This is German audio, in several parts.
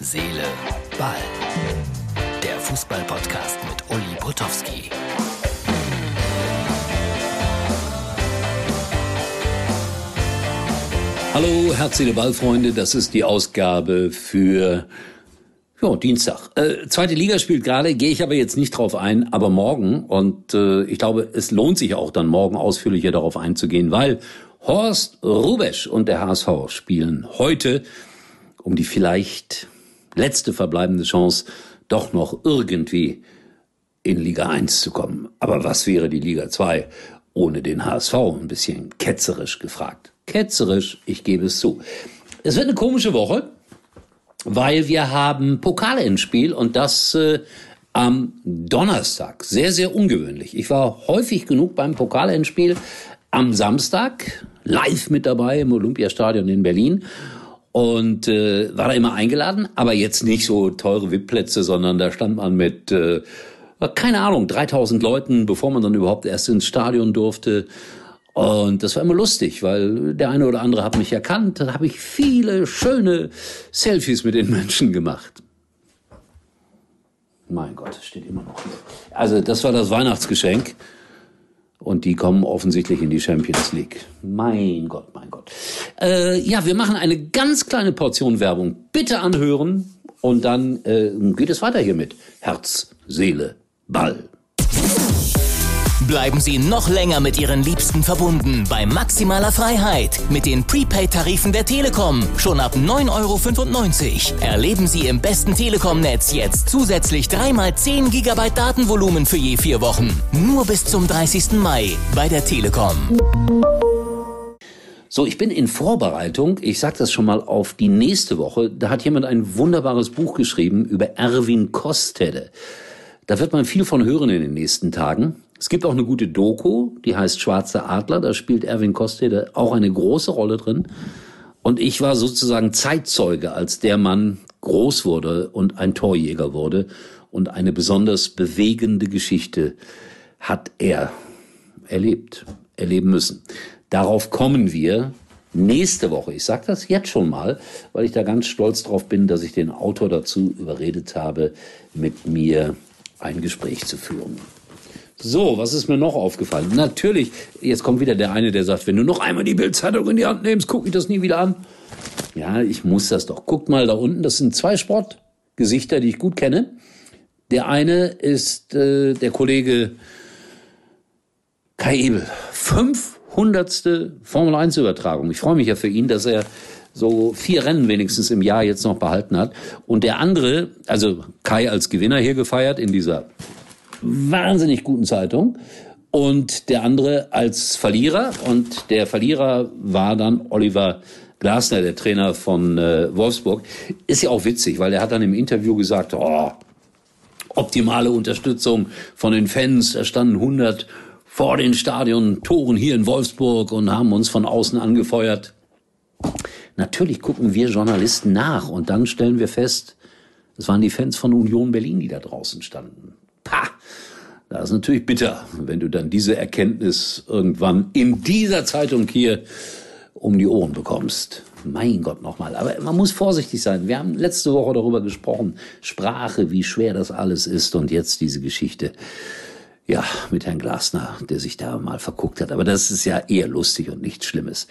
Seele, Ball. Der Fußball-Podcast mit Uli Potowski. Hallo, Herz, Seele, Ball, Freunde. Das ist die Ausgabe für ja, Dienstag. Äh, zweite Liga spielt gerade, gehe ich aber jetzt nicht drauf ein, aber morgen. Und äh, ich glaube, es lohnt sich auch dann morgen ausführlicher darauf einzugehen, weil Horst Rubesch und der HSV spielen heute um die vielleicht letzte verbleibende Chance, doch noch irgendwie in Liga 1 zu kommen. Aber was wäre die Liga 2 ohne den HSV? Ein bisschen ketzerisch gefragt. Ketzerisch, ich gebe es zu. Es wird eine komische Woche, weil wir haben Pokale ins Spiel und das äh, am Donnerstag. Sehr, sehr ungewöhnlich. Ich war häufig genug beim Pokalendspiel am Samstag live mit dabei im Olympiastadion in Berlin und äh, war da immer eingeladen, aber jetzt nicht so teure VIP-Plätze, sondern da stand man mit, äh, keine Ahnung, 3000 Leuten, bevor man dann überhaupt erst ins Stadion durfte. Und das war immer lustig, weil der eine oder andere hat mich erkannt. Da habe ich viele schöne Selfies mit den Menschen gemacht. Mein Gott, das steht immer noch hier. Also das war das Weihnachtsgeschenk. Und die kommen offensichtlich in die Champions League. Mein Gott, mein Gott. Äh, ja, wir machen eine ganz kleine Portion Werbung. Bitte anhören und dann äh, geht es weiter hiermit. Herz, Seele, Ball. Bleiben Sie noch länger mit Ihren Liebsten verbunden bei maximaler Freiheit mit den Prepaid-Tarifen der Telekom. Schon ab 9,95 Euro. Erleben Sie im besten Telekom-Netz jetzt zusätzlich 3x10 GB Datenvolumen für je vier Wochen. Nur bis zum 30. Mai bei der Telekom. So, ich bin in Vorbereitung, ich sage das schon mal auf die nächste Woche, da hat jemand ein wunderbares Buch geschrieben über Erwin Kostede. Da wird man viel von hören in den nächsten Tagen. Es gibt auch eine gute Doku, die heißt Schwarze Adler. Da spielt Erwin Kostede auch eine große Rolle drin. Und ich war sozusagen Zeitzeuge, als der Mann groß wurde und ein Torjäger wurde. Und eine besonders bewegende Geschichte hat er erlebt, erleben müssen. Darauf kommen wir nächste Woche. Ich sage das jetzt schon mal, weil ich da ganz stolz drauf bin, dass ich den Autor dazu überredet habe, mit mir ein Gespräch zu führen. So, was ist mir noch aufgefallen? Natürlich, jetzt kommt wieder der eine, der sagt, wenn du noch einmal die Bildzeitung in die Hand nimmst, guck ich das nie wieder an. Ja, ich muss das doch. Guck mal da unten, das sind zwei Sportgesichter, die ich gut kenne. Der eine ist äh, der Kollege Kai Ebel. 500. Formel 1 Übertragung. Ich freue mich ja für ihn, dass er so vier Rennen wenigstens im Jahr jetzt noch behalten hat. Und der andere, also Kai als Gewinner hier gefeiert in dieser wahnsinnig guten Zeitung und der andere als Verlierer. Und der Verlierer war dann Oliver Glasner, der Trainer von äh, Wolfsburg. Ist ja auch witzig, weil er hat dann im Interview gesagt, oh, optimale Unterstützung von den Fans. Da standen 100 vor den Stadion Toren hier in Wolfsburg und haben uns von außen angefeuert. Natürlich gucken wir Journalisten nach und dann stellen wir fest, es waren die Fans von Union Berlin, die da draußen standen. Pah! Das ist natürlich bitter, wenn du dann diese Erkenntnis irgendwann in dieser Zeitung hier um die Ohren bekommst. Mein Gott nochmal. Aber man muss vorsichtig sein. Wir haben letzte Woche darüber gesprochen. Sprache, wie schwer das alles ist. Und jetzt diese Geschichte. Ja, mit Herrn Glasner, der sich da mal verguckt hat. Aber das ist ja eher lustig und nichts Schlimmes.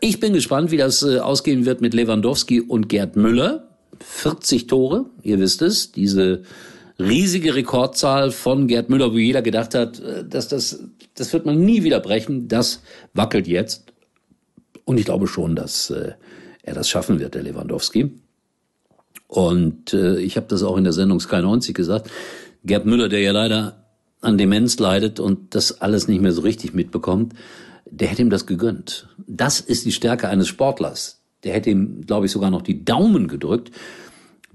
Ich bin gespannt, wie das äh, ausgehen wird mit Lewandowski und Gerd Müller. 40 Tore, ihr wisst es. Diese riesige Rekordzahl von Gerd Müller, wo jeder gedacht hat, äh, dass das, das wird man nie wieder brechen. Das wackelt jetzt. Und ich glaube schon, dass äh, er das schaffen wird, der Lewandowski. Und ich habe das auch in der Sendung Sky 90 gesagt. Gerd Müller, der ja leider an Demenz leidet und das alles nicht mehr so richtig mitbekommt, der hätte ihm das gegönnt. Das ist die Stärke eines Sportlers. Der hätte ihm, glaube ich, sogar noch die Daumen gedrückt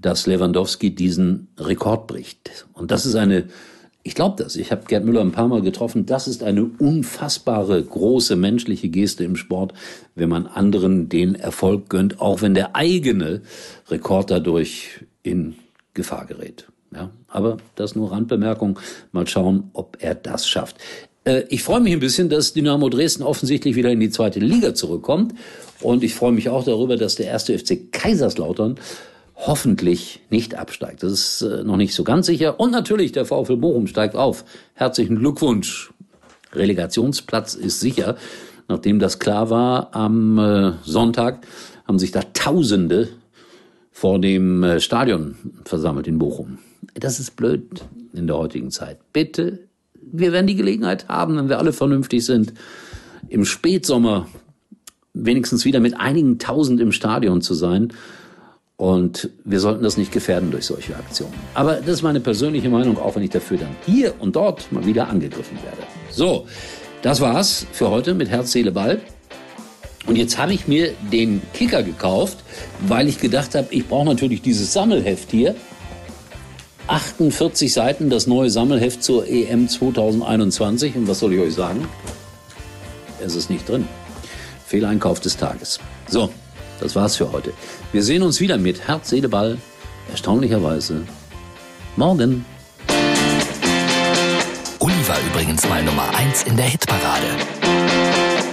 dass Lewandowski diesen Rekord bricht. Und das ist eine, ich glaube das, ich habe Gerd Müller ein paar Mal getroffen, das ist eine unfassbare große menschliche Geste im Sport, wenn man anderen den Erfolg gönnt, auch wenn der eigene Rekord dadurch in Gefahr gerät. Ja, aber das nur Randbemerkung. Mal schauen, ob er das schafft. Äh, ich freue mich ein bisschen, dass Dynamo Dresden offensichtlich wieder in die zweite Liga zurückkommt. Und ich freue mich auch darüber, dass der erste FC Kaiserslautern hoffentlich nicht absteigt. Das ist äh, noch nicht so ganz sicher. Und natürlich, der VfL Bochum steigt auf. Herzlichen Glückwunsch. Relegationsplatz ist sicher. Nachdem das klar war am äh, Sonntag, haben sich da Tausende vor dem äh, Stadion versammelt in Bochum. Das ist blöd in der heutigen Zeit. Bitte, wir werden die Gelegenheit haben, wenn wir alle vernünftig sind, im Spätsommer wenigstens wieder mit einigen Tausend im Stadion zu sein. Und wir sollten das nicht gefährden durch solche Aktionen. Aber das ist meine persönliche Meinung, auch wenn ich dafür dann hier und dort mal wieder angegriffen werde. So, das war's für heute mit Herz, Seele, Ball. Und jetzt habe ich mir den Kicker gekauft, weil ich gedacht habe, ich brauche natürlich dieses Sammelheft hier. 48 Seiten, das neue Sammelheft zur EM 2021. Und was soll ich euch sagen? Es ist nicht drin. Fehleinkauf des Tages. So, das war's für heute. Wir sehen uns wieder mit Herz, Seele, Ball. Erstaunlicherweise morgen. Uli war übrigens mal Nummer 1 in der Hitparade.